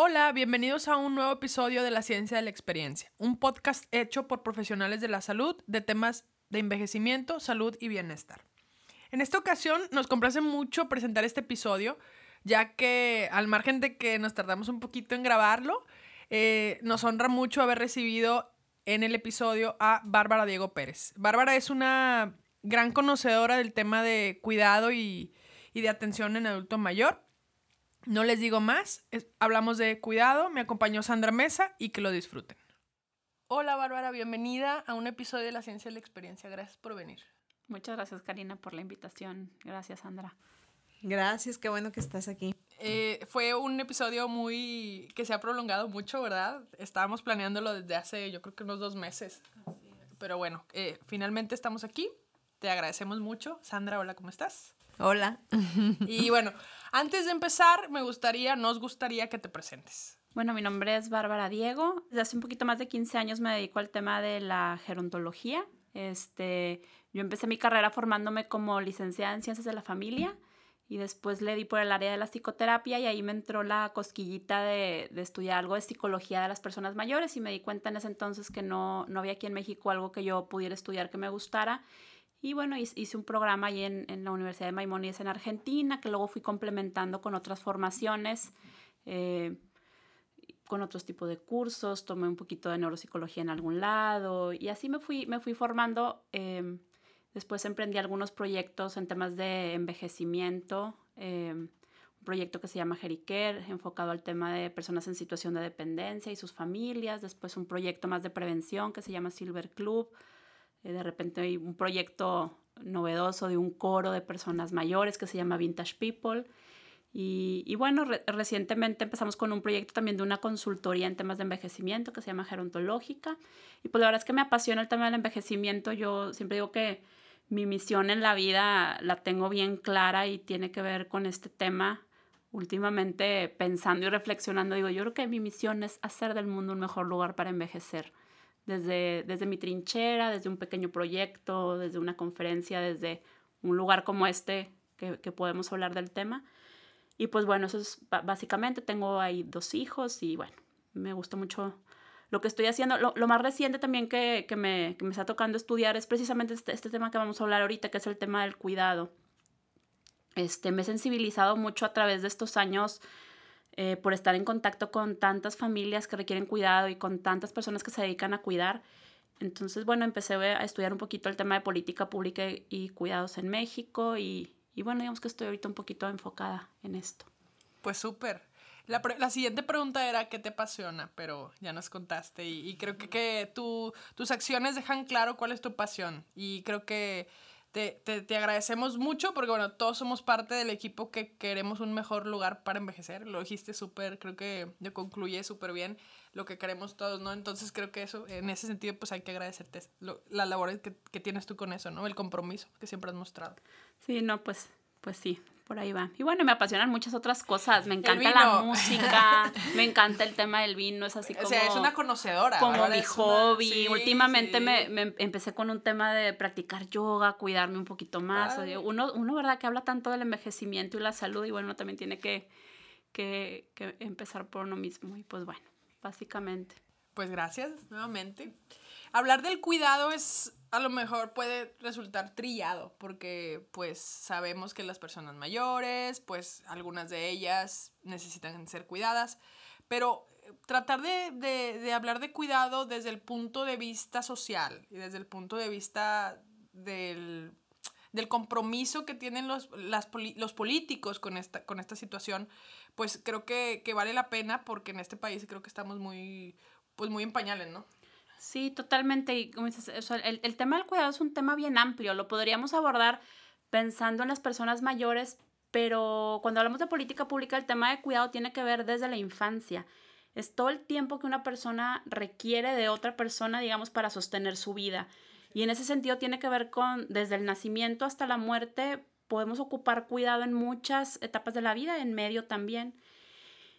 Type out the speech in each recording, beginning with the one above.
Hola, bienvenidos a un nuevo episodio de La Ciencia de la Experiencia, un podcast hecho por profesionales de la salud de temas de envejecimiento, salud y bienestar. En esta ocasión nos complace mucho presentar este episodio, ya que al margen de que nos tardamos un poquito en grabarlo, eh, nos honra mucho haber recibido en el episodio a Bárbara Diego Pérez. Bárbara es una gran conocedora del tema de cuidado y, y de atención en adulto mayor no les digo más, hablamos de cuidado, me acompañó Sandra Mesa y que lo disfruten. Hola Bárbara, bienvenida a un episodio de La Ciencia de la Experiencia. Gracias por venir. Muchas gracias Karina por la invitación. Gracias Sandra. Gracias, qué bueno que estás aquí. Eh, fue un episodio muy que se ha prolongado mucho, ¿verdad? Estábamos planeándolo desde hace yo creo que unos dos meses. Pero bueno, eh, finalmente estamos aquí. Te agradecemos mucho. Sandra, hola, ¿cómo estás? Hola. Y bueno, antes de empezar, me gustaría, nos gustaría que te presentes. Bueno, mi nombre es Bárbara Diego. Desde hace un poquito más de 15 años me dedico al tema de la gerontología. Este, yo empecé mi carrera formándome como licenciada en Ciencias de la Familia y después le di por el área de la psicoterapia y ahí me entró la cosquillita de, de, estudiar algo de psicología de las personas mayores y me di cuenta en ese entonces que no, no había aquí en México algo que yo pudiera estudiar que me gustara y bueno, hice un programa ahí en, en la Universidad de Maimonides en Argentina, que luego fui complementando con otras formaciones, eh, con otros tipos de cursos, tomé un poquito de neuropsicología en algún lado y así me fui, me fui formando. Eh, después emprendí algunos proyectos en temas de envejecimiento, eh, un proyecto que se llama Jericare, enfocado al tema de personas en situación de dependencia y sus familias. Después un proyecto más de prevención que se llama Silver Club de repente hay un proyecto novedoso de un coro de personas mayores que se llama Vintage People. Y, y bueno, recientemente empezamos con un proyecto también de una consultoría en temas de envejecimiento que se llama Gerontológica. Y pues la verdad es que me apasiona el tema del envejecimiento. Yo siempre digo que mi misión en la vida la tengo bien clara y tiene que ver con este tema. Últimamente pensando y reflexionando, digo, yo creo que mi misión es hacer del mundo un mejor lugar para envejecer desde, desde mi trinchera, desde un pequeño proyecto, desde una conferencia, desde un lugar como este que, que podemos hablar del tema. Y pues bueno, eso es básicamente, tengo ahí dos hijos y bueno, me gusta mucho lo que estoy haciendo. Lo, lo más reciente también que, que, me, que, me, está tocando estudiar es precisamente este, este, tema que vamos a hablar ahorita, que es el tema del cuidado. Este, me he sensibilizado mucho a través de estos años eh, por estar en contacto con tantas familias que requieren cuidado y con tantas personas que se dedican a cuidar. Entonces, bueno, empecé a estudiar un poquito el tema de política pública y cuidados en México y, y bueno, digamos que estoy ahorita un poquito enfocada en esto. Pues súper. La, la, siguiente pregunta era qué te apasiona, pero ya nos contaste y, y creo que, que tu, tus acciones dejan claro cuál es tu pasión y creo que te, te, te, agradecemos mucho porque, bueno, todos somos parte del equipo que queremos un mejor lugar para envejecer. Lo dijiste súper, creo que yo concluye súper bien lo que queremos todos, ¿no? Entonces creo que eso, en ese sentido, pues hay que agradecerte lo, la labor que, que tienes tú con eso, ¿no? El compromiso que siempre has mostrado. Sí, no, pues, pues sí, por ahí va. Y bueno, me apasionan muchas otras cosas. Me encanta la música, me encanta el tema del vino, es así como... O sea, es una conocedora. Como mi hobby. Sí, Últimamente sí. Me, me, empecé con un tema de practicar yoga, cuidarme un poquito más. Uno, uno, ¿verdad? Que habla tanto del envejecimiento y la salud y bueno, también tiene que, que, que empezar por uno mismo. Y pues bueno, básicamente. Pues gracias nuevamente. Hablar del cuidado es a lo mejor puede resultar trillado porque pues sabemos que las personas mayores, pues algunas de ellas necesitan ser cuidadas, pero eh, tratar de, de, de, hablar de cuidado desde el punto de vista social y desde el punto de vista del, del compromiso que tienen los, las, los políticos con esta, con esta situación, pues creo que, que vale la pena porque en este país creo que estamos muy, pues muy en pañales, ¿no? Sí, totalmente. Y como dices, el, el, tema del cuidado es un tema bien amplio. Lo podríamos abordar pensando en las personas mayores, pero cuando hablamos de política pública, el tema de cuidado tiene que ver desde la infancia. Es todo el tiempo que una persona requiere de otra persona, digamos, para sostener su vida. Y en ese sentido tiene que ver con, desde el nacimiento hasta la muerte, podemos ocupar cuidado en muchas etapas de la vida, en medio también.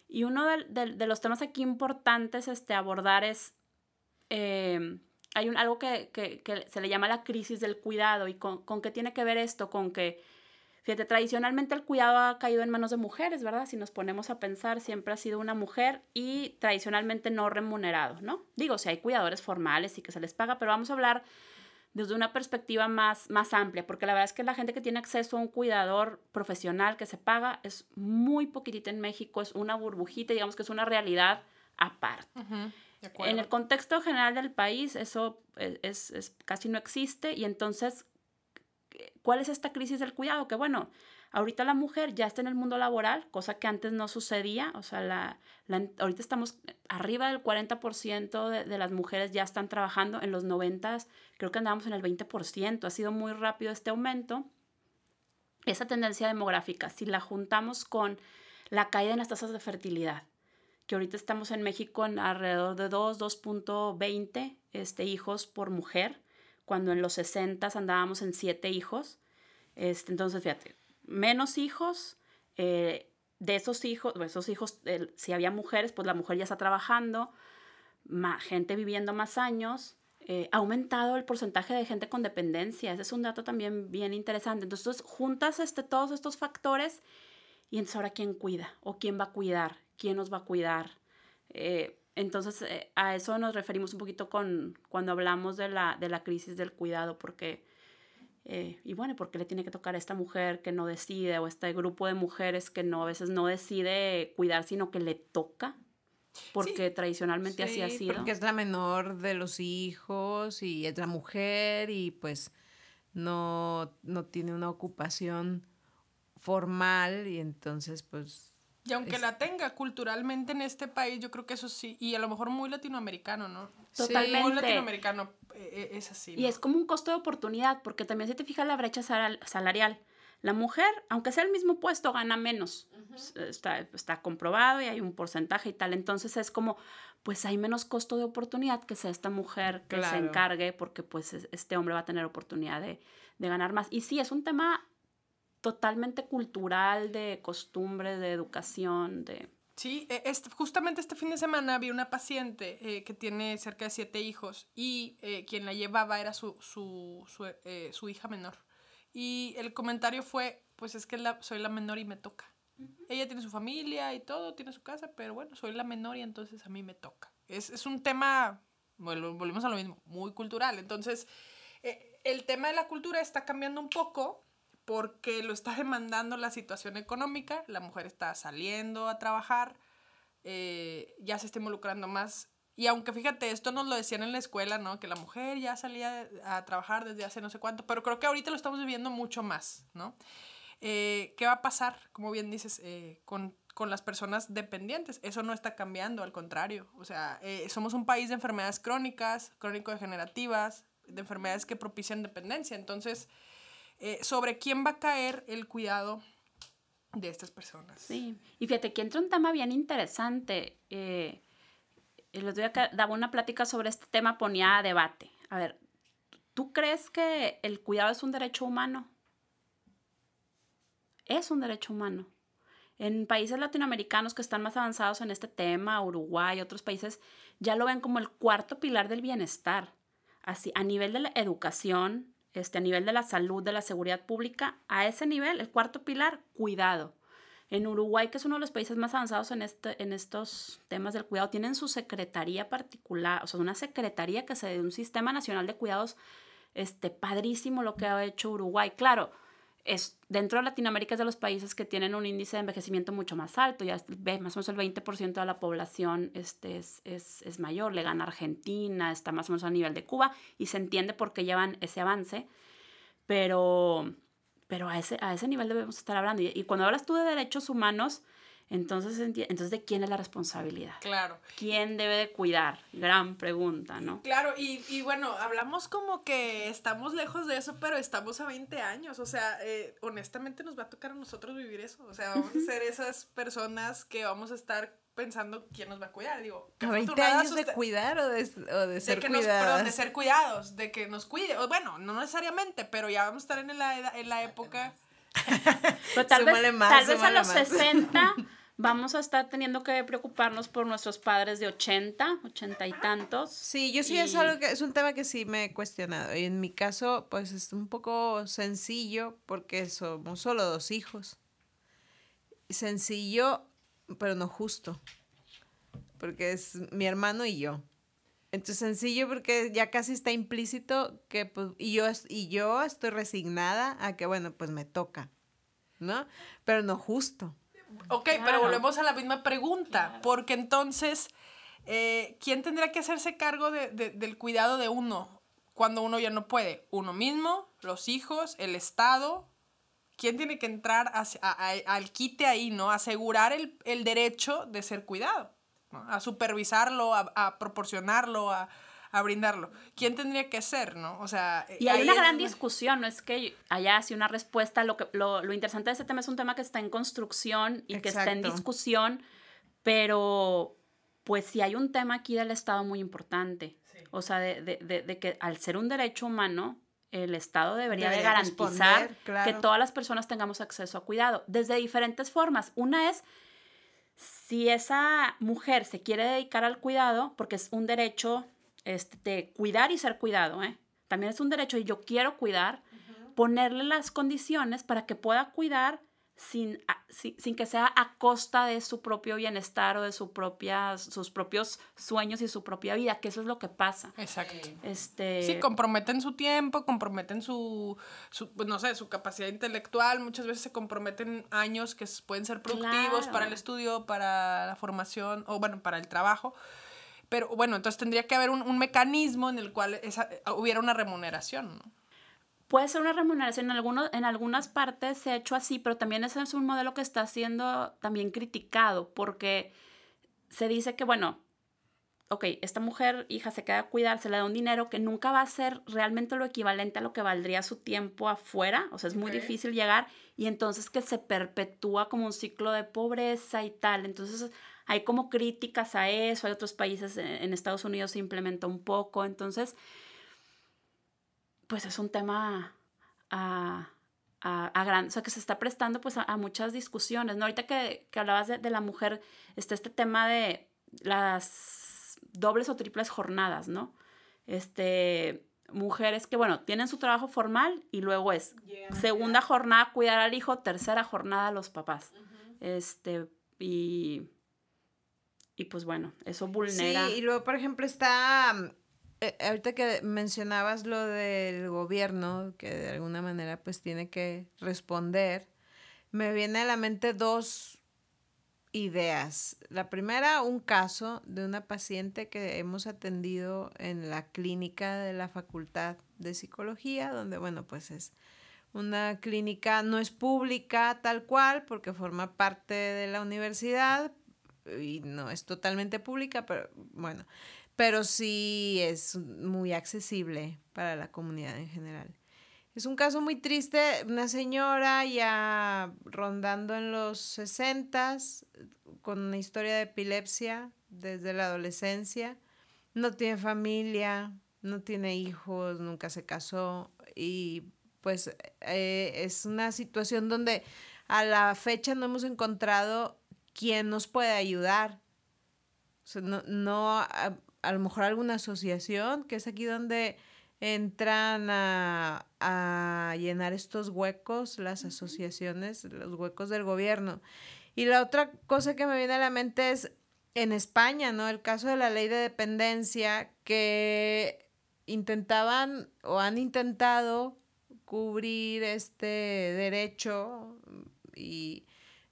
Y uno de, de, de los temas aquí importantes este, abordar es eh, hay un, algo que, que, se le llama la crisis del cuidado y con, con qué tiene que ver esto, con que Fíjate, tradicionalmente el cuidado ha caído en manos de mujeres, ¿verdad? Si nos ponemos a pensar, siempre ha sido una mujer y tradicionalmente no remunerado, ¿no? Digo, si hay cuidadores formales y que se les paga, pero vamos a hablar desde una perspectiva más, más amplia, porque la verdad es que la gente que tiene acceso a un cuidador profesional que se paga es muy poquitita en México, es una burbujita, digamos que es una realidad aparte. En el contexto general del país eso eh, es, es, casi no existe y entonces ¿Cuál es esta crisis del cuidado? Que bueno, ahorita la mujer ya está en el mundo laboral, cosa que antes no sucedía, o sea, la, ahorita estamos arriba del 40% de, de, las mujeres ya están trabajando, en los 90 creo que andábamos en el 20%, ha sido muy rápido este aumento. Esa tendencia demográfica, si la juntamos con la caída en las tasas de fertilidad, que ahorita estamos en México en alrededor de 2, 2.20 este, hijos por mujer, cuando en los 60 andábamos en siete hijos. Este, entonces, fíjate, menos hijos, eh, de esos hijos, esos hijos, si había mujeres, pues la mujer ya está trabajando, más, gente viviendo más años, eh, ha aumentado el porcentaje de gente con dependencia. Ese es un dato también bien interesante. Entonces, juntas este, todos estos factores y entonces ahora quién cuida o quién va a cuidar, quién nos va a cuidar. Eh, entonces, eh, a eso nos referimos un poquito con, cuando hablamos de la, de la crisis del cuidado, porque, eh, y bueno, porque le tiene que tocar a esta mujer que no decide, o este grupo de mujeres que no, a veces no decide cuidar, sino que le toca, porque tradicionalmente así ha sido. Porque es la menor de los hijos y es la mujer y pues no, no tiene una ocupación formal y entonces pues y aunque la tenga culturalmente en este país, yo creo que eso sí, y a lo mejor muy latinoamericano, ¿no? Totalmente. Muy latinoamericano eh, eh, es así. Y es como un costo de oportunidad, porque también se te fija la brecha salarial. La mujer, aunque sea el mismo puesto, gana menos. está, está comprobado y hay un porcentaje y tal. Entonces es como, pues hay menos costo de oportunidad que sea esta mujer que se encargue, porque pues este hombre va a tener oportunidad de, de ganar más. Y sí, es un tema totalmente cultural, de costumbre, de educación, de... Sí, este, justamente este fin de semana vi una paciente eh, que tiene cerca de siete hijos y eh, quien la llevaba era su, su, su, eh, su, hija menor. Y el comentario fue, pues es que la, soy la menor y me toca. Ella tiene su familia y todo, tiene su casa, pero bueno, soy la menor y entonces a mí me toca. Es, es un tema, bueno, volvemos a lo mismo, muy cultural. Entonces, el tema de la cultura está cambiando un poco porque lo está demandando la situación económica, la mujer está saliendo a trabajar, eh, ya se está involucrando más. Y aunque fíjate, esto nos lo decían en la escuela, ¿no? Que la mujer ya salía a trabajar desde hace no sé cuánto, pero creo que ahorita lo estamos viviendo mucho más, ¿no? Eh, ¿Qué va a pasar, como bien dices, eh, con, con, las personas dependientes? Eso no está cambiando, al contrario. O sea, somos un país de enfermedades crónicas, crónico-degenerativas, de enfermedades que propician dependencia. Entonces, eh, sobre quién va a caer el cuidado de estas personas. Sí, y fíjate que entra un tema bien interesante. Eh, el otro día daba una plática sobre este tema, ponía a debate. A ver, ¿tú crees que el cuidado es un derecho humano? Es un derecho humano. En países latinoamericanos que están más avanzados en este tema, Uruguay, otros países, ya lo ven como el cuarto pilar del bienestar. Así, a nivel de la educación, este, a nivel de la salud, de la seguridad pública, a ese nivel, el cuarto pilar, cuidado. En Uruguay, que es uno de los países más avanzados en, este, en estos temas del cuidado, tienen su secretaría particular, o sea, una secretaría que se de un sistema nacional de cuidados, este, padrísimo lo que ha hecho Uruguay. Claro, es, dentro de Latinoamérica es de los países que tienen un índice de envejecimiento mucho más alto, ya ve, más o menos el 20% de la población este, es, es, es, mayor, le gana Argentina, está más o menos a nivel de Cuba y se entiende por qué llevan ese avance, pero, pero a, ese, a ese nivel debemos estar hablando. y cuando hablas tú de derechos humanos, entonces, entonces, ¿de quién es la responsabilidad? Claro. ¿Quién debe de cuidar? Gran pregunta, ¿no? Claro, y, y bueno, hablamos como que estamos lejos de eso, pero estamos a 20 años. O sea, eh, honestamente nos va a tocar a nosotros vivir eso. O sea, vamos a ser esas personas que vamos a estar pensando quién nos va a cuidar. Digo, ¿a 20 años de cuidar o de, o de ser cuidados? de ser cuidados, de que nos cuide. O, bueno, no necesariamente, pero ya vamos a estar en la, en la época... tal, vez, tal vez a los 60 vamos a estar teniendo que preocuparnos por nuestros padres de 80, 80 y tantos. Sí, yo sí es algo que es un tema que sí me he cuestionado. Y en mi caso, pues es un poco sencillo porque somos solo dos hijos. Sencillo, pero no justo. Porque es mi hermano y yo. Entonces sencillo porque ya casi está implícito que pues, y yo, y yo estoy resignada a que bueno, pues me toca, ¿no? Pero no justo. Ok, pero volvemos a la misma pregunta, porque entonces, eh, ¿quién tendría que hacerse cargo de, del cuidado de uno cuando uno ya no puede? ¿Uno mismo? ¿Los hijos? ¿El Estado? ¿Quién tiene que entrar al quite ahí, ¿no? Asegurar el, el derecho de ser cuidado a supervisarlo, a, proporcionarlo, a, brindarlo. ¿Quién tendría que ser, no? O sea... Y hay una gran discusión, no es que haya así una respuesta, lo, que, lo, lo, interesante de este tema es un tema que está en construcción y que está en discusión, pero pues sí hay un tema aquí del Estado muy importante, o sea, de, de, de, que al ser un derecho humano, el Estado debería, de garantizar que todas las personas tengamos acceso a cuidado, desde diferentes formas. Una es si esa mujer se quiere dedicar al cuidado, porque es un derecho este, de cuidar y ser cuidado, ¿eh? también es un derecho y yo quiero cuidar, ponerle las condiciones para que pueda cuidar sin, sin, que sea a costa de su propio bienestar o de su propia, sus propios sueños y su propia vida, que eso es lo que pasa. Exacto. Este... Sí, comprometen su tiempo, comprometen su, su pues, no sé, su capacidad intelectual, muchas veces se comprometen años que pueden ser productivos para el estudio, para la formación o bueno, para el trabajo. Pero bueno, entonces tendría que haber un, un mecanismo en el cual esa, hubiera una remuneración, ¿no? Puede ser una remuneración, en, algunos, en algunas partes se ha hecho así, pero también ese es un modelo que está siendo también criticado porque se dice que, bueno, ok, esta mujer, hija, se queda a cuidar, se le da un dinero que nunca va a ser realmente lo equivalente a lo que valdría su tiempo afuera, o sea, es muy difícil llegar, y entonces que se perpetúa como un ciclo de pobreza y tal. Entonces hay como críticas a eso, hay otros países, en Estados Unidos se implementa un poco, entonces pues es un tema a, a, gran, o sea, que se está prestando pues a, muchas discusiones, ¿no? Ahorita que, que hablabas de, de, la mujer, está este tema de las dobles o triples jornadas, ¿no? Este, mujeres que, bueno, tienen su trabajo formal y luego es segunda jornada cuidar al hijo, tercera jornada a los papás. Este, y, y pues bueno, eso vulnera. Sí, y luego, por ejemplo, está eh, ahorita que mencionabas lo del gobierno, que de alguna manera pues tiene que responder, me viene a la mente dos ideas. La primera, un caso de una paciente que hemos atendido en la clínica de la Facultad de Psicología, donde, bueno, pues es una clínica, no es pública tal cual, porque forma parte de la universidad y no es totalmente pública, pero bueno, pero sí es muy accesible para la comunidad en general. Es un caso muy triste, una señora ya rondando en los 60 con una historia de epilepsia desde la adolescencia, no tiene familia, no tiene hijos, nunca se casó y pues eh, es una situación donde a la fecha no hemos encontrado quién nos puede ayudar. no, no a lo mejor alguna asociación, que es aquí donde entran a, llenar estos huecos, las asociaciones, los huecos del gobierno. Y la otra cosa que me viene a la mente es en España, ¿no? El caso de la ley de dependencia que intentaban o han intentado cubrir este derecho y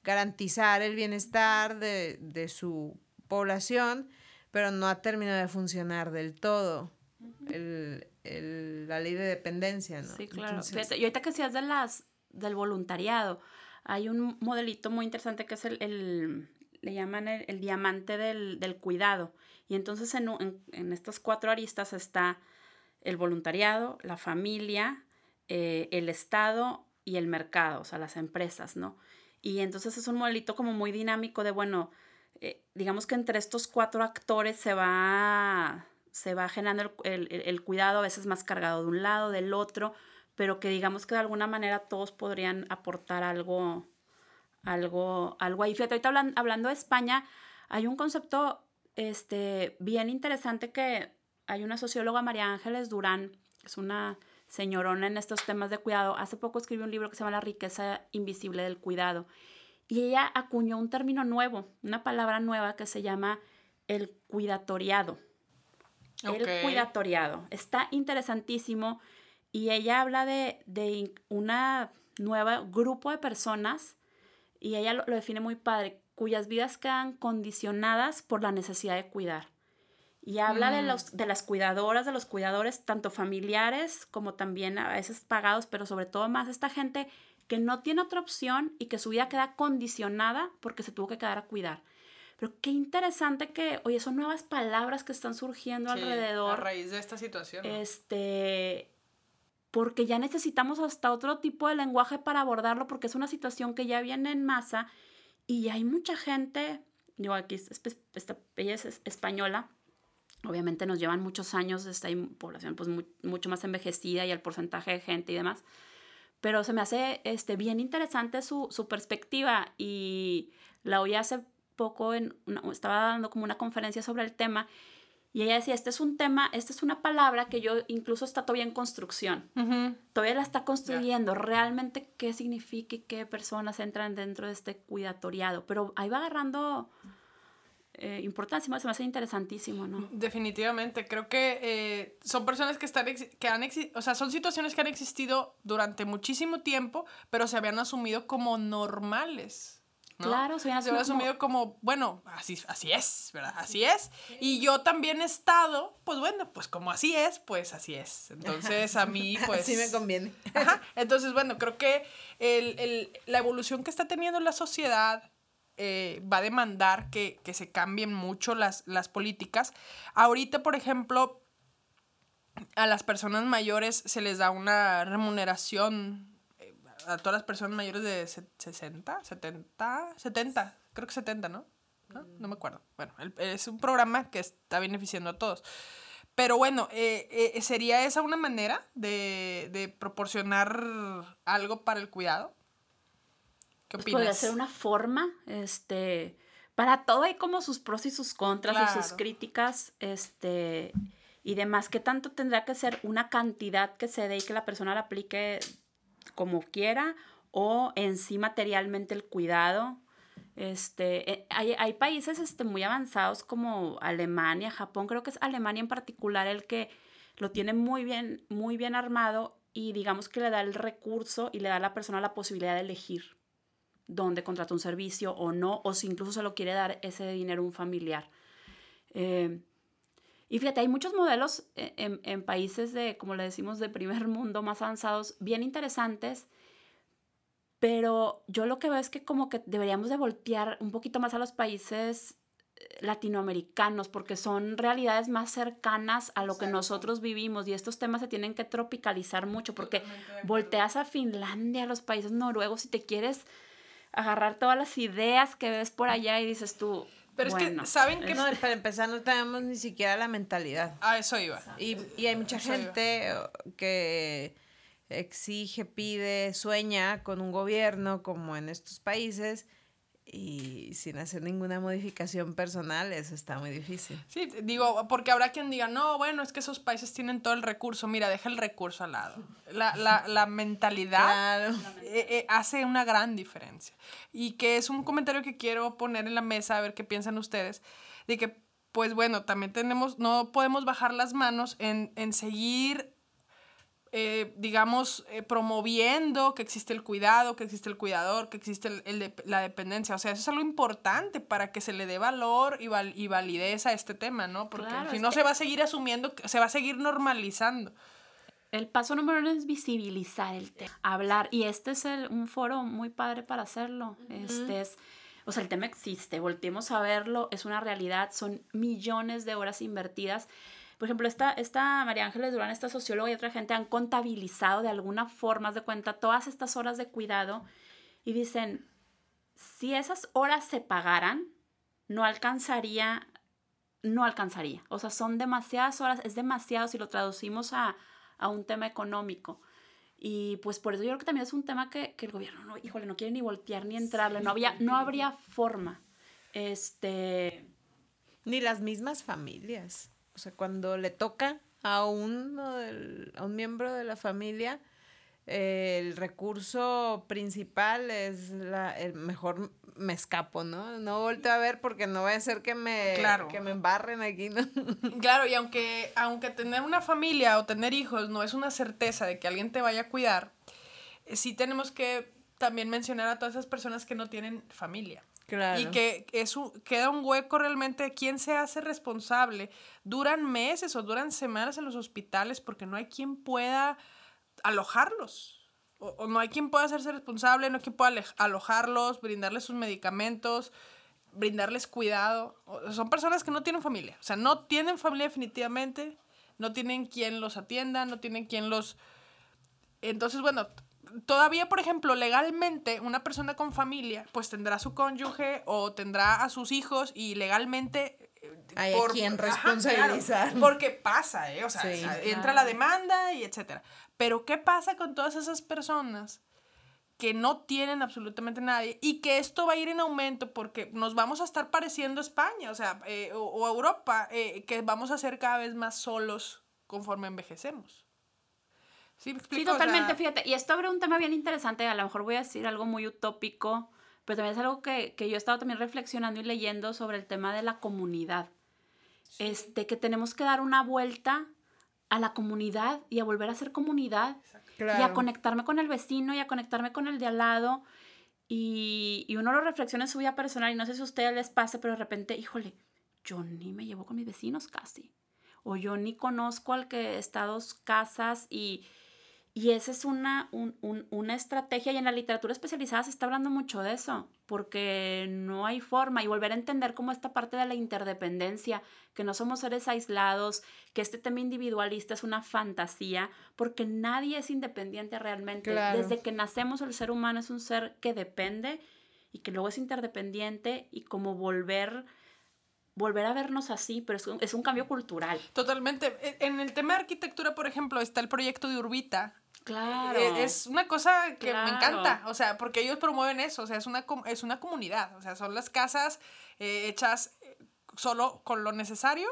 garantizar el bienestar de, de su población, pero no ha terminado de funcionar del todo el, el, la ley de dependencia, ¿no? Sí, claro. y ahorita que seas de las, del voluntariado, hay un modelito muy interesante que es el, el le llaman el, el diamante del, del, cuidado. Y entonces en, en, en, estas cuatro aristas está el voluntariado, la familia, eh, el Estado y el mercado, o sea, las empresas, ¿no? Y entonces es un modelito como muy dinámico de, bueno, eh, digamos que entre estos cuatro actores se va, se va generando el, cuidado, a veces más cargado de un lado, del otro, pero que digamos que de alguna manera todos podrían aportar algo algo, algo ahí. Fíjate, ahorita hablando de España, hay un concepto este, bien interesante que hay una socióloga, María Ángeles Durán, es una señorona en estos temas de cuidado. Hace poco escribió un libro que se llama La riqueza invisible del cuidado. Y ella acuñó un término nuevo, una palabra nueva que se llama el cuidatoriado. El cuidatoriado. Está interesantísimo y ella habla de, de una nueva grupo de personas y ella lo, define muy padre, cuyas vidas quedan condicionadas por la necesidad de cuidar. Y habla de, mm. los, de las cuidadoras, de los cuidadores, tanto familiares como también a veces pagados, pero sobre todo más esta gente que no tiene otra opción y que su vida queda condicionada porque se tuvo que quedar a cuidar. Pero qué interesante que, oye, son nuevas palabras que están surgiendo alrededor. A raíz de esta situación. Este, porque ya necesitamos hasta otro tipo de lenguaje para abordarlo, porque es una situación que ya viene en masa y hay mucha gente, yo aquí, esta, ella es española, obviamente nos llevan muchos años, esta población pues mucho más envejecida y el porcentaje de gente y demás, pero se me hace este, bien interesante su, su perspectiva y la oí hace poco, en estaba dando como una conferencia sobre el tema y ella decía, este es un tema, esta es una palabra que yo incluso está todavía en construcción. Todavía la está construyendo. Realmente qué significa y qué personas entran dentro de este cuidatoriado. Pero ahí va agarrando eh, importancia, se me hace interesantísimo, ¿no? Definitivamente. Creo que eh, son personas que, están que han o sea, son situaciones que han existido durante muchísimo tiempo, pero se habían asumido como normales. Claro, se había asumido como, bueno, así, así es, ¿verdad? Así es. Y yo también he estado, pues bueno, pues como así es, pues así es. Entonces a mí, pues... Así me conviene. Ajá. Entonces, bueno, creo que la evolución que está teniendo la sociedad eh, va a demandar que, se cambien mucho las, las políticas. Ahorita, por ejemplo, a las personas mayores se les da una remuneración a todas las personas mayores de 60, 70, 70, creo que 70, ¿no? ¿no? me acuerdo. Bueno, es un programa que está beneficiando a todos. Pero bueno, eh, eh, ¿sería esa una manera de, de, proporcionar algo para el cuidado? ¿Qué pues opinas? Podría ser una forma, este, para todo hay como sus pros y sus contras y sus críticas, este, y demás. ¿Qué tanto tendrá que ser una cantidad que se dé y que la persona la aplique como quiera o en sí materialmente el cuidado. Este, eh, hay, hay, países este, muy avanzados como Alemania, Japón, creo que es Alemania en particular el que lo tiene muy bien, muy bien armado y digamos que le da el recurso y le da a la persona la posibilidad de elegir dónde contrata un servicio o no, o si incluso se lo quiere dar ese dinero a un familiar. Eh, y fíjate, hay muchos modelos eh, en, en, países de, como le decimos, de primer mundo, más avanzados, bien interesantes, pero yo lo que veo es que como que deberíamos de voltear un poquito más a los países eh, latinoamericanos, porque son realidades más cercanas a lo que nosotros vivimos y estos temas se tienen que tropicalizar mucho, porque volteas a Finlandia, a los países noruegos, y te quieres agarrar todas las ideas que ves por allá y dices tú, pero es que, ¿saben que No, para empezar, no tenemos ni siquiera la mentalidad. Ah, eso iba. Y, y hay mucha gente que exige, pide, sueña con un gobierno como en estos países y sin hacer ninguna modificación personal, eso está muy difícil. Sí, digo, porque habrá quien diga, no, bueno, es que esos países tienen todo el recurso, mira, deja el recurso al lado. La, la, la mentalidad eh, eh, hace una gran diferencia. Y que es un comentario que quiero poner en la mesa, a ver qué piensan ustedes, de que, pues bueno, también tenemos, no podemos bajar las manos en, en seguir eh, digamos, eh, promoviendo que existe el cuidado, que existe el cuidador, que existe el, la dependencia. O sea, eso es algo importante para que se le dé valor y, val, y validez a este tema, ¿no? Porque si no se va a seguir asumiendo, se va a seguir normalizando. El paso número uno es visibilizar el tema, hablar. Y este es el, un foro muy padre para hacerlo. Este es, o sea, el tema existe, volteemos a verlo, es una realidad, son millones de horas invertidas por ejemplo, esta, esta María Ángeles Durán, esta socióloga y otra gente han contabilizado de alguna forma de cuenta todas estas horas de cuidado y dicen, si esas horas se pagaran, no alcanzaría, no alcanzaría. O sea, son demasiadas horas, es demasiado si lo traducimos a, a un tema económico. Y pues por eso yo creo que también es un tema que, que el gobierno, no, híjole, no quiere ni voltear ni entrarle, no, había, no habría forma. Este... Ni las mismas familias. O sea, cuando le toca a uno del, a un miembro de la familia, el recurso principal es la, el mejor me escapo, ¿no? No volteo a ver porque no va a ser que me, que me embarren aquí, ¿no? Claro, y aunque, aunque tener una familia o tener hijos no es una certeza de que alguien te vaya a cuidar, eh, sí tenemos que también mencionar a todas esas personas que no tienen familia. Claro. Y que es queda un hueco realmente de quién se hace responsable. Duran meses o duran semanas en los hospitales porque no hay quien pueda alojarlos. O, no hay quien pueda hacerse responsable, no hay quien pueda alojarlos, brindarles sus medicamentos, brindarles cuidado. son personas que no tienen familia. O sea, no tienen familia definitivamente, no tienen quien los atienda, no tienen quien los... Entonces, bueno, todavía, por ejemplo, legalmente, una persona con familia, pues tendrá a su cónyuge o tendrá a sus hijos y legalmente hay por, a quien responsabilizar. porque pasa, ¿eh? O sea, entra la demanda y etcétera. Pero ¿qué pasa con todas esas personas que no tienen absolutamente nadie y que esto va a ir en aumento porque nos vamos a estar pareciendo a España, o sea, eh, o, a Europa, eh, que vamos a ser cada vez más solos conforme envejecemos. Sí, totalmente, fíjate. Y esto abre un tema bien interesante, a lo mejor voy a decir algo muy utópico, pero también es algo que, que yo he estado también reflexionando y leyendo sobre el tema de la comunidad. Este, que tenemos que dar una vuelta a la comunidad y a volver a ser comunidad y a conectarme con el vecino y a conectarme con el de al lado. Y, y uno lo reflexiona en su vida personal y no sé si a ustedes les pase, pero de repente, híjole, yo ni me llevo con mis vecinos casi. O yo ni conozco al que está dos casas y, y esa es una, una estrategia y en la literatura especializada se está hablando mucho de eso, porque no hay forma y volver a entender cómo esta parte de la interdependencia, que no somos seres aislados, que este tema individualista es una fantasía, porque nadie es independiente realmente. Desde que nacemos el ser humano es un ser que depende y que luego es interdependiente y como volver volver a vernos así, pero es un, es un, cambio cultural. Totalmente. E, en el tema de arquitectura, por ejemplo, está el proyecto de Urbita, Claro. Eh, es una cosa que me encanta, o sea, porque ellos promueven eso, o sea, es una, es una comunidad, o sea, son las casas eh, hechas eh, solo con lo necesario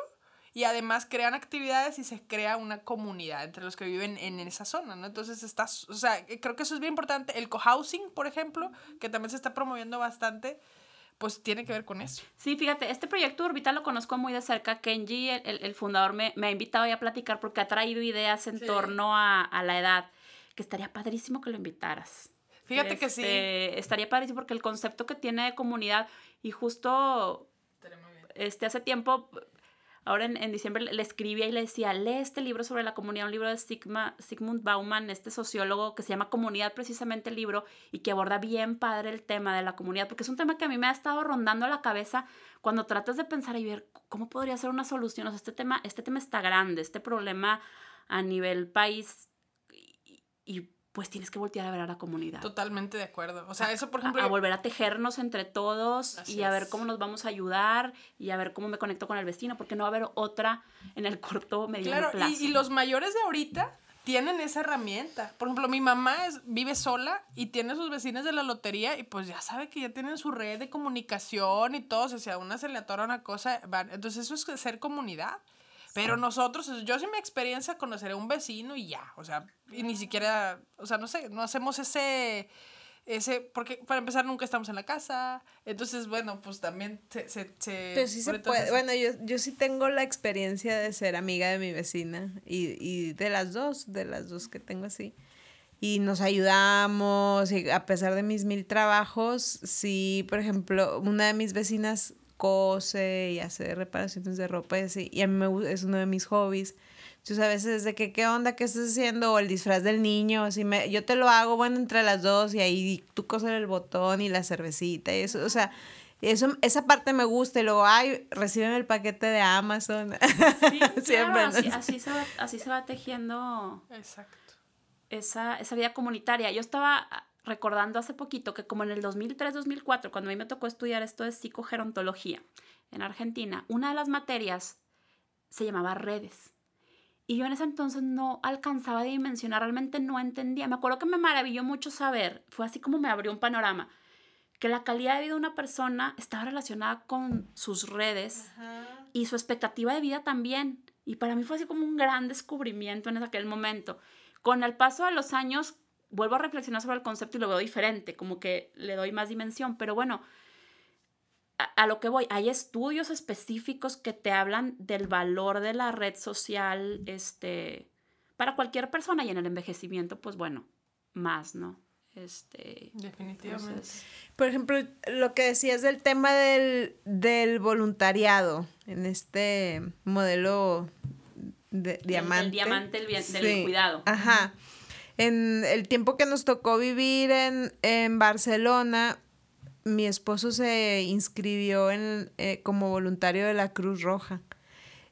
y además crean actividades y se crea una comunidad entre los que viven en esa zona, ¿no? Entonces estás, o sea, creo que eso es bien importante. El cohousing, por ejemplo, que también se está promoviendo bastante, pues tiene que ver con eso. Sí, fíjate, este proyecto Orbital lo conozco muy de cerca. Kenji, el, el fundador, me, me, ha invitado a platicar porque ha traído ideas en torno a, a la edad que estaría padrísimo que lo invitaras. Fíjate que sí. Este, estaría padrísimo porque el concepto que tiene de comunidad y justo este, hace tiempo, ahora en, diciembre le escribía y le decía, lee este libro sobre la comunidad, un libro de Sigmund Bauman, este sociólogo que se llama Comunidad precisamente el libro y que aborda bien padre el tema de la comunidad, porque es un tema que a mí me ha estado rondando la cabeza cuando tratas de pensar y ver cómo podría ser una solución. O sea, este tema, este tema está grande, este problema a nivel país y pues tienes que voltear a ver a la comunidad. Totalmente de acuerdo. O sea, eso por ejemplo... A, volver a tejernos entre todos y a ver cómo nos vamos a ayudar y a ver cómo me conecto con el vecino, porque no va a haber otra en el corto, mediano claro, Y, los mayores de ahorita tienen esa herramienta. Por ejemplo, mi mamá es, vive sola y tiene sus vecinos de la lotería y pues ya sabe que ya tienen su red de comunicación y todo. O sea, si a una se le atora una cosa, van. Entonces eso es ser comunidad. Pero nosotros, yo sin mi experiencia conoceré a un vecino y ya, o sea, y ni siquiera, o sea, no sé, no hacemos ese, ese, porque para empezar nunca estamos en la casa, entonces, bueno, pues también se... se, Pero sí se puede, bueno, yo, yo sí tengo la experiencia de ser amiga de mi vecina y, y de las dos, de las dos que tengo así. Y nos ayudamos, y a pesar de mis mil trabajos, sí, por ejemplo, una de mis vecinas cose y hace reparaciones de ropa y así. Y a mí me, es uno de mis hobbies. Entonces a veces de que, ¿qué onda? ¿Qué estás haciendo? O el disfraz del niño. Así me, yo te lo hago, bueno, entre las dos y ahí tú coses el botón y la cervecita y eso. O sea, eso, esa parte me gusta y luego, ay, reciben el paquete de Amazon. Sí, Siempre. así, se va, así se va tejiendo Exacto. Esa, esa vida comunitaria. Yo estaba recordando hace poquito que como en el 2003-2004, cuando a mí me tocó estudiar esto de psicogerontología en Argentina, una de las materias se llamaba redes. Y yo en ese entonces no alcanzaba a dimensionar, realmente no entendía. Me acuerdo que me maravilló mucho saber, fue así como me abrió un panorama, que la calidad de vida de una persona estaba relacionada con sus redes y su expectativa de vida también. Y para mí fue así como un gran descubrimiento en aquel momento. Con el paso de los años, vuelvo a reflexionar sobre el concepto y lo veo diferente, como que le doy más dimensión, pero bueno, a, lo que voy, hay estudios específicos que te hablan del valor de la red social este, para cualquier persona y en el envejecimiento, pues bueno, más, ¿no? Este, Definitivamente. Por ejemplo, lo que decías del tema del, del voluntariado en este modelo de diamante. El, diamante el del cuidado. Ajá. En el tiempo que nos tocó vivir en, en Barcelona, mi esposo se inscribió en, eh, como voluntario de la Cruz Roja.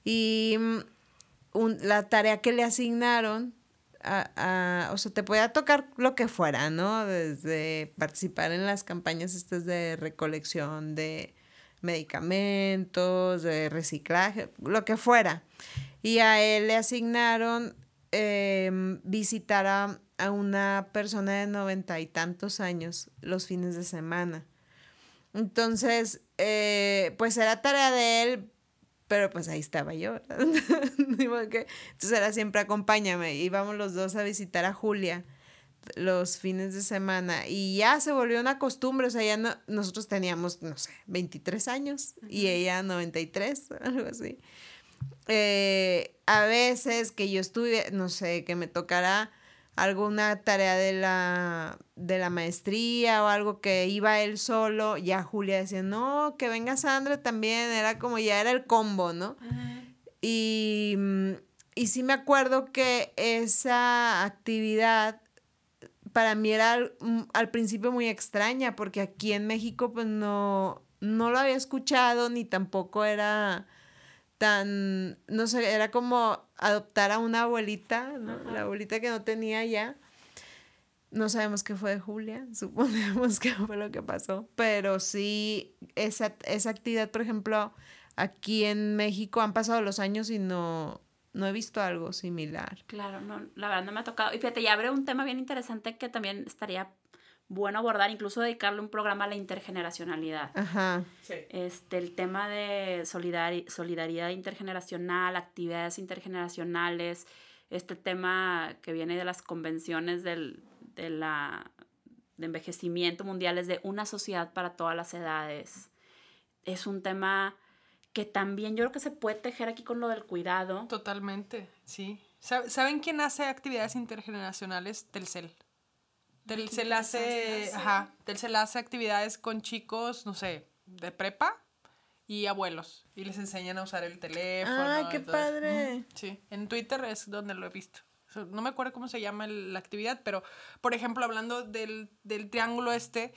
Y mm, la tarea que le asignaron, a, o sea, te podía tocar lo que fuera, ¿no? Desde participar en las campañas estas de recolección de medicamentos, de reciclaje, lo que fuera. Y a él le asignaron em, visitar a, a una persona de noventa y tantos años los fines de semana. Entonces, eh, pues era tarea de él, pero pues ahí estaba yo. Entonces era siempre acompáñame. Íbamos los dos a visitar a Julia los fines de semana y ya se volvió una costumbre, o sea, ya no, nosotros teníamos, no sé, 23 años y ella 93, algo así. Eh, a veces que yo estuve, no sé, que me tocara alguna tarea de la, de la maestría o algo que iba él solo, ya Julia decía, no, que venga Sandra también, era como ya era el combo, ¿no? Y, mm, y sí me acuerdo que esa actividad para mí era al, mm, al, principio muy extraña, porque aquí en México pues no, no lo había escuchado, ni tampoco era tan, no sé, era como adoptar a una abuelita, ¿no? La abuelita que no tenía ya. No sabemos qué fue de Julia, suponemos que fue lo que pasó, pero sí, esa, esa actividad, por ejemplo, aquí en México han pasado los años y no, no he visto algo similar. Claro, no, la verdad no me ha tocado. Y fíjate, ya abre un tema bien interesante que también estaría bueno abordar, incluso dedicarle un programa a la intergeneracionalidad. Ajá. Este, el tema de solidaridad intergeneracional, actividades intergeneracionales, este tema que viene de las convenciones del, de, la, de envejecimiento mundiales de una sociedad para todas las edades. Es un tema que también yo creo que se puede tejer aquí con lo del cuidado. Totalmente, sí. ¿Saben quién hace actividades intergeneracionales? Telcel. Del se le hace, ajá, del se le hace actividades con chicos, no sé, de prepa y abuelos. Y les enseñan a usar el teléfono. ¡Ah, qué padre! Sí, en Twitter es donde lo he visto. No me acuerdo cómo se llama la actividad, pero, por ejemplo, hablando del, del triángulo este,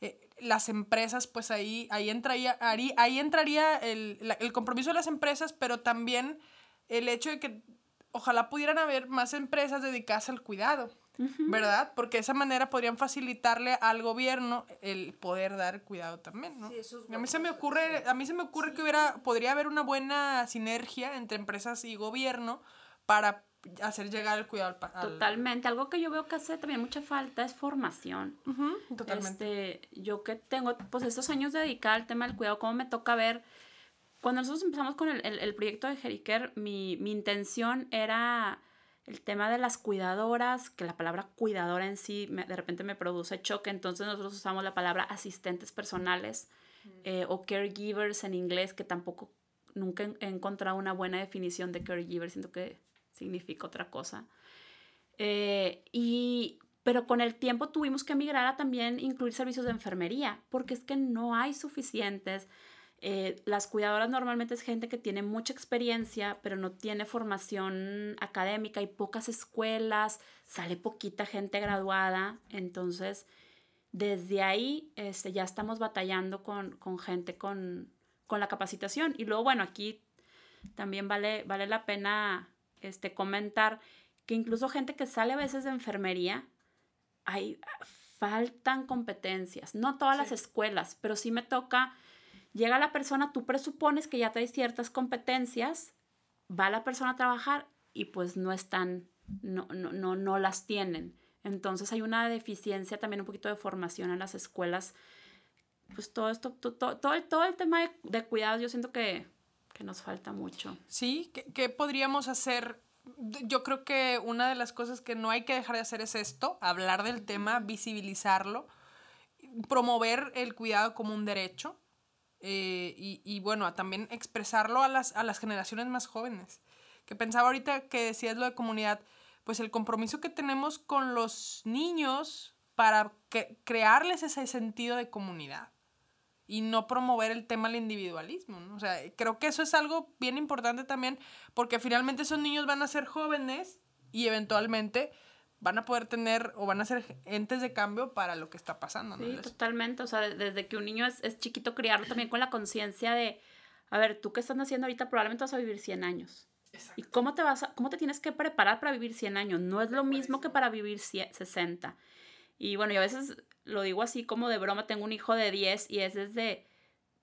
eh, las empresas, pues ahí, ahí entraría, ahí, ahí entraría el, el compromiso de las empresas, pero también el hecho de que ojalá pudieran haber más empresas dedicadas al cuidado. ¿Verdad? Porque de esa manera podrían facilitarle al gobierno el poder dar cuidado también, ¿no? a mí se me ocurre, a mí se me ocurre que hubiera, podría haber una buena sinergia entre empresas y gobierno para hacer llegar el cuidado al, Totalmente. Algo que yo veo que hace también mucha falta es formación. totalmente. Este, yo que tengo, pues, estos años dedicados al tema del cuidado, cómo me toca ver... Cuando nosotros empezamos con el, el, el proyecto de Jeriker, mi, mi intención era el tema de las cuidadoras, que la palabra cuidadora en sí de repente me produce choque, entonces nosotros usamos la palabra asistentes personales eh, o caregivers en inglés, que tampoco nunca he encontrado una buena definición de caregiver, siento que significa otra cosa. Eh, y, pero con el tiempo tuvimos que migrar a también incluir servicios de enfermería, porque es que no hay suficientes eh, las cuidadoras normalmente es gente que tiene mucha experiencia, pero no tiene formación académica, y pocas escuelas, sale poquita gente graduada, entonces desde ahí este, ya estamos batallando con, con gente con, con, la capacitación. Y luego, bueno, aquí también vale, vale la pena este, comentar que incluso gente que sale a veces de enfermería, hay, faltan competencias, no todas las escuelas, pero sí me toca Llega la persona, tú presupones que ya traes ciertas competencias, va la persona a trabajar y pues no están, no, no, no, no las tienen. Entonces hay una deficiencia también un poquito de formación en las escuelas. Pues todo esto, todo, todo, el, todo el tema de, de cuidados, yo siento que, que nos falta mucho. Sí, ¿qué, ¿qué, podríamos hacer? Yo creo que una de las cosas que no hay que dejar de hacer es esto, hablar del tema, visibilizarlo, promover el cuidado como un derecho eh, y, y, bueno, también expresarlo a las, a las generaciones más jóvenes. Que pensaba ahorita que decías lo de comunidad, pues el compromiso que tenemos con los niños para que, crearles ese sentido de comunidad y no promover el tema del individualismo. ¿no? O sea, creo que eso es algo bien importante también porque finalmente esos niños van a ser jóvenes y eventualmente van a poder tener o van a ser entes de cambio para lo que está pasando. ¿no? Sí, totalmente. O sea, desde que un niño es, es chiquito, criarlo también con la conciencia de, a ver, tú qué estás haciendo ahorita, probablemente vas a vivir 100 años. Exacto. ¿Y cómo te, vas a, cómo te tienes que preparar para vivir 100 años? No es lo mismo que para vivir 60. Y bueno, yo a veces lo digo así como de broma, tengo un hijo de 10 y es desde,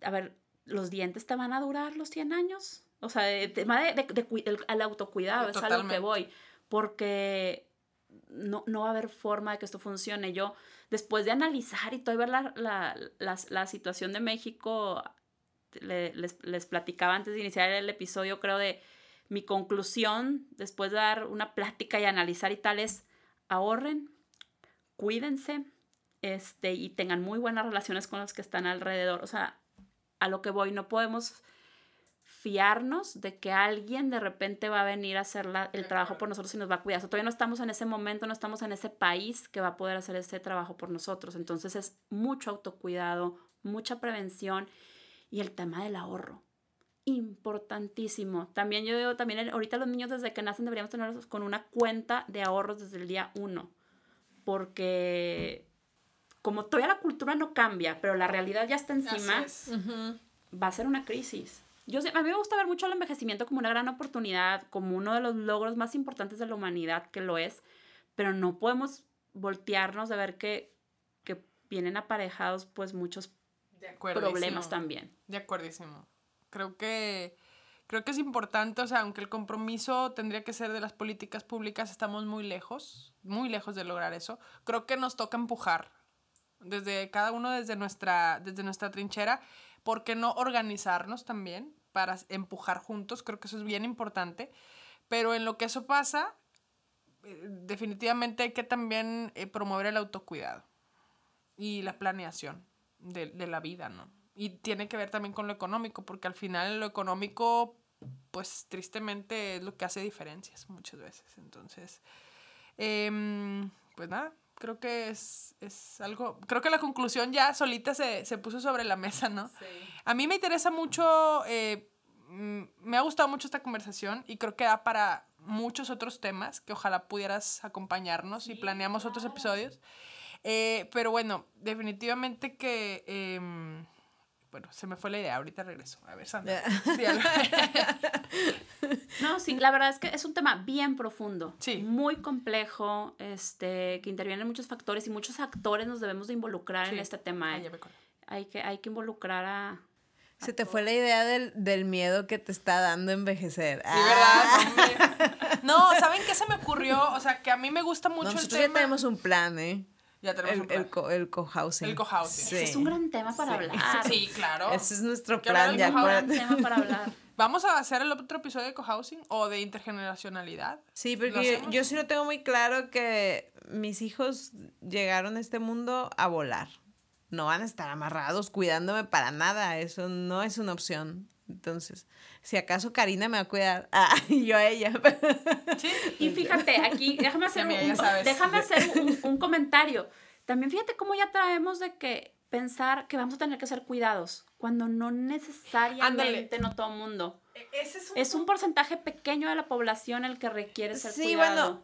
a ver, ¿los dientes te van a durar los 100 años? O sea, el tema de, de, de, de el, el, autocuidado, sí, es a lo que voy. Porque no, no va a haber forma de que esto funcione. Yo, después de analizar y todo ver la, la, la, la situación de México, le, les, les platicaba antes de iniciar el episodio, creo, de mi conclusión, después de dar una plática y analizar y tal, es ahorren, cuídense este, y tengan muy buenas relaciones con los que están alrededor. O sea, a lo que voy, no podemos fiarnos de que alguien de repente va a venir a hacer la, el trabajo por nosotros y nos va a cuidar. O sea, todavía no estamos en ese momento, no estamos en ese país que va a poder hacer ese trabajo por nosotros. Entonces es mucho autocuidado, mucha prevención y el tema del ahorro. Importantísimo. También yo digo, también ahorita los niños desde que nacen deberíamos tenerlos con una cuenta de ahorros desde el día uno. Porque como todavía la cultura no cambia, pero la realidad ya está encima, es. va a ser una crisis. Yo, a mí me gusta ver mucho el envejecimiento como una gran oportunidad, como uno de los logros más importantes de la humanidad, que lo es, pero no podemos voltearnos de ver que, que vienen aparejados pues muchos problemas también. De acuerdísimo. Creo que, creo que es importante, o sea, aunque el compromiso tendría que ser de las políticas públicas, estamos muy lejos, muy lejos de lograr eso. Creo que nos toca empujar desde cada uno desde nuestra, desde nuestra trinchera ¿por qué no organizarnos también para empujar juntos? Creo que eso es bien importante. Pero en lo que eso pasa, eh, definitivamente hay que también eh, promover el autocuidado y la planeación de, de, la vida, ¿no? Y tiene que ver también con lo económico, porque al final lo económico, pues tristemente es lo que hace diferencias muchas veces. Entonces, eh, pues nada, creo que es, es, algo, creo que la conclusión ya solita se, se puso sobre la mesa, ¿no? Sí. A mí me interesa mucho, eh, me ha gustado mucho esta conversación y creo que da para muchos otros temas que ojalá pudieras acompañarnos sí, y planeamos claro. otros episodios. Eh, pero bueno, definitivamente que... Eh, bueno, se me fue la idea, ahorita regreso. A ver, Sandra. no, sí, la verdad es que es un tema bien profundo, sí. muy complejo, este, que intervienen muchos factores y muchos actores nos debemos de involucrar sí. en este tema. Ay, hay, que, hay que involucrar a... se te fue la idea del, del, miedo que te está dando envejecer. Sí, ah. ¿verdad? No, ¿saben qué se me ocurrió? O sea, que a mí me gusta mucho no, el tema. ya tenemos un plan, ¿eh? Ya tenemos el, un plan. El, co, el cohousing. El cohousing. Sí. Es un gran tema para sí. hablar. Sí, claro. Ese es nuestro plan, ya. Un gran tema para hablar. ¿Vamos a hacer el otro episodio de cohousing o de intergeneracionalidad? Sí, porque yo, yo, sí lo tengo muy claro que mis hijos llegaron a este mundo a volar. No van a estar amarrados cuidándome para nada. Eso no es una opción. Entonces, si acaso Karina me va a cuidar, ah, yo a ella. Sí. Y fíjate, aquí, déjame hacer, un, déjame hacer un, un, comentario. También fíjate cómo ya traemos de que pensar que vamos a tener que ser cuidados, cuando no necesariamente, no todo el mundo. Ese es, un, es un porcentaje pequeño de la población el que requiere ser sí, cuidado. Bueno,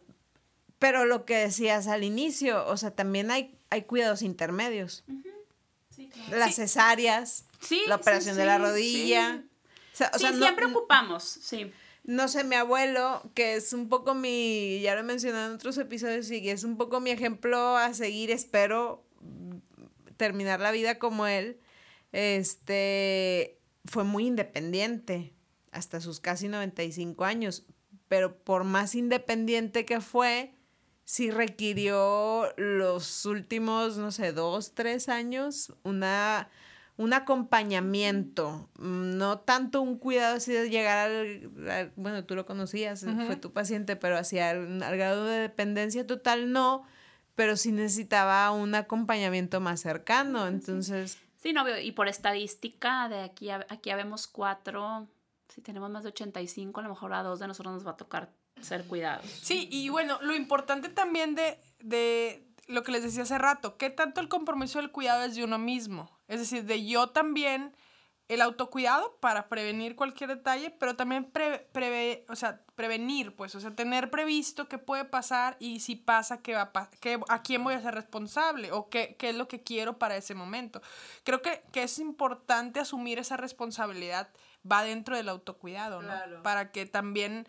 pero lo que decías al inicio, o sea, también hay, hay cuidados intermedios. Uh -huh. sí, claro. Las cesáreas, sí, la operación de la rodilla. O sea, sí, no, siempre ocupamos, sí. No sé, mi abuelo, que es un poco mi, ya lo he mencionado en otros episodios, y es un poco mi ejemplo a seguir, espero terminar la vida como él, este, fue muy independiente hasta sus casi 95 años, pero por más independiente que fue, sí requirió los últimos, no sé, dos, tres años, una, un acompañamiento, no tanto un cuidado así de llegar al, bueno, tú lo conocías, fue tu paciente, pero hacia al grado de dependencia total no, pero sí necesitaba un acompañamiento más cercano, entonces... Sí, no, y por estadística, de aquí a, aquí vemos cuatro, si tenemos más de 85, a lo mejor a dos de nosotros nos va a tocar ser cuidados. Sí, y bueno, lo importante también de, de lo que les decía hace rato, que tanto el compromiso del cuidado es de uno mismo, es decir, de yo también el autocuidado para prevenir cualquier detalle, pero también pre, o sea, prevenir, pues, o sea, tener previsto qué puede pasar y si pasa, qué va a, qué, a quién voy a ser responsable o qué, qué, es lo que quiero para ese momento. Creo que, que es importante asumir esa responsabilidad, va dentro del autocuidado, ¿no? Para que también...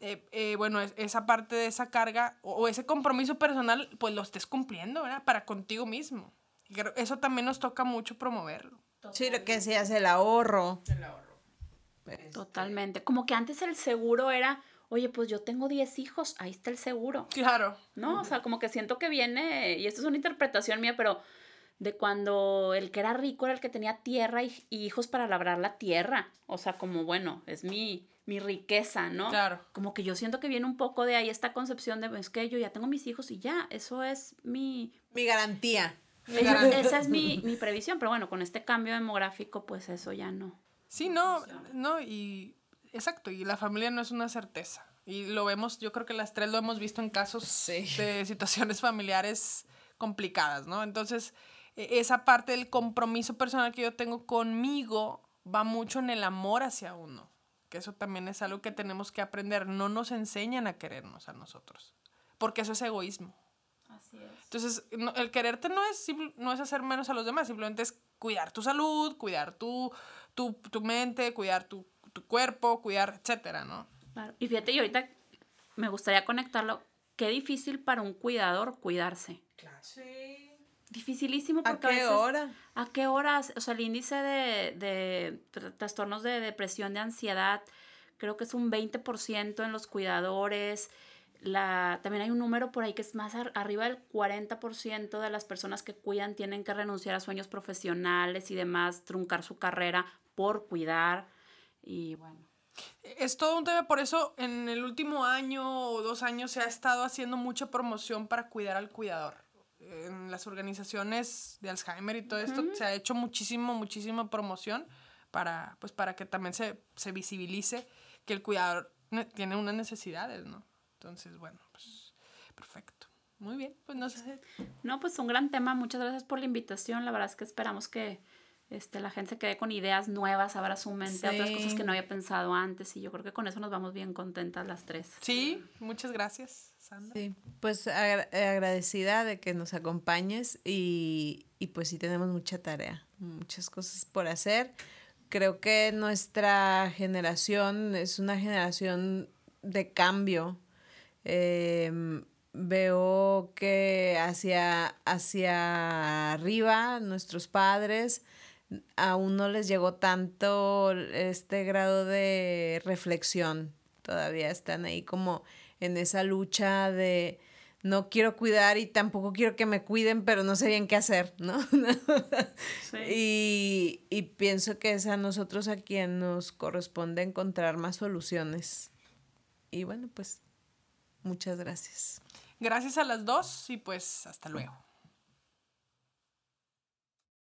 Eh, eh, bueno, esa parte de esa carga o, o, ese compromiso personal, pues lo estés cumpliendo, ¿verdad? Para contigo mismo. Eso también nos toca mucho promoverlo. Sí, lo que decías, el ahorro. El ahorro. Totalmente. Como que antes el seguro era, oye, pues yo tengo 10 hijos, ahí está el seguro. Claro. ¿No? O sea, como que siento que viene, y esto es una interpretación mía, pero de cuando el que era rico era el que tenía tierra y, hijos para labrar la tierra. O sea, como, bueno, es mi, mi riqueza, ¿no? Claro. Como que yo siento que viene un poco de ahí esta concepción de, es que yo ya tengo mis hijos y ya, eso es mi... Mi garantía. Esa, es mi, mi, previsión, pero bueno, con este cambio demográfico, pues eso ya no. Sí, no, no, y exacto, y la familia no es una certeza. Y lo vemos, yo creo que las tres lo hemos visto en casos de situaciones familiares complicadas, ¿no? Entonces, esa parte del compromiso personal que yo tengo conmigo va mucho en el amor hacia uno, que eso también es algo que tenemos que aprender. No nos enseñan a querernos a nosotros, porque eso es egoísmo. Entonces, el quererte no es, no es hacer menos a los demás, simplemente es cuidar tu salud, cuidar tu, tu, mente, cuidar tu, cuerpo, cuidar, etcétera, ¿no? Claro. Y fíjate, y ahorita me gustaría conectarlo. Qué difícil para un cuidador cuidarse. Claro. Sí. Dificilísimo porque ¿A qué hora? ¿A qué horas? O sea, el índice de, de trastornos de depresión, de ansiedad, creo que es un 20% en los cuidadores la, también hay un número por ahí que es más arriba del 40% de las personas que cuidan tienen que renunciar a sueños profesionales y demás, truncar su carrera por cuidar. Y bueno. Es todo un tema, por eso en el último año o dos años se ha estado haciendo mucha promoción para cuidar al cuidador. En las organizaciones de Alzheimer y todo esto se ha hecho muchísimo, muchísima promoción para, pues, para que también se, se visibilice que el cuidador tiene unas necesidades, ¿no? Entonces, bueno, pues perfecto. Muy bien, pues no sé. No, pues un gran tema. Muchas gracias por la invitación. La verdad es que esperamos que este, la gente se quede con ideas nuevas, abra su mente otras cosas que no había pensado antes. Y yo creo que con eso nos vamos bien contentas las tres. Sí, muchas gracias, Sandra. Sí, pues agradecida de que nos acompañes y, y pues sí tenemos mucha tarea, muchas cosas por hacer. Creo que nuestra generación es una generación de cambio Em, veo que hacia, hacia arriba nuestros padres aún no les llegó tanto este grado de reflexión. Todavía están ahí como en esa lucha de no quiero cuidar y tampoco quiero que me cuiden, pero no sé bien qué hacer, ¿no? y, y pienso que es a nosotros a quien nos corresponde encontrar más soluciones. Y bueno, pues Muchas gracias. Gracias a las dos y pues hasta luego.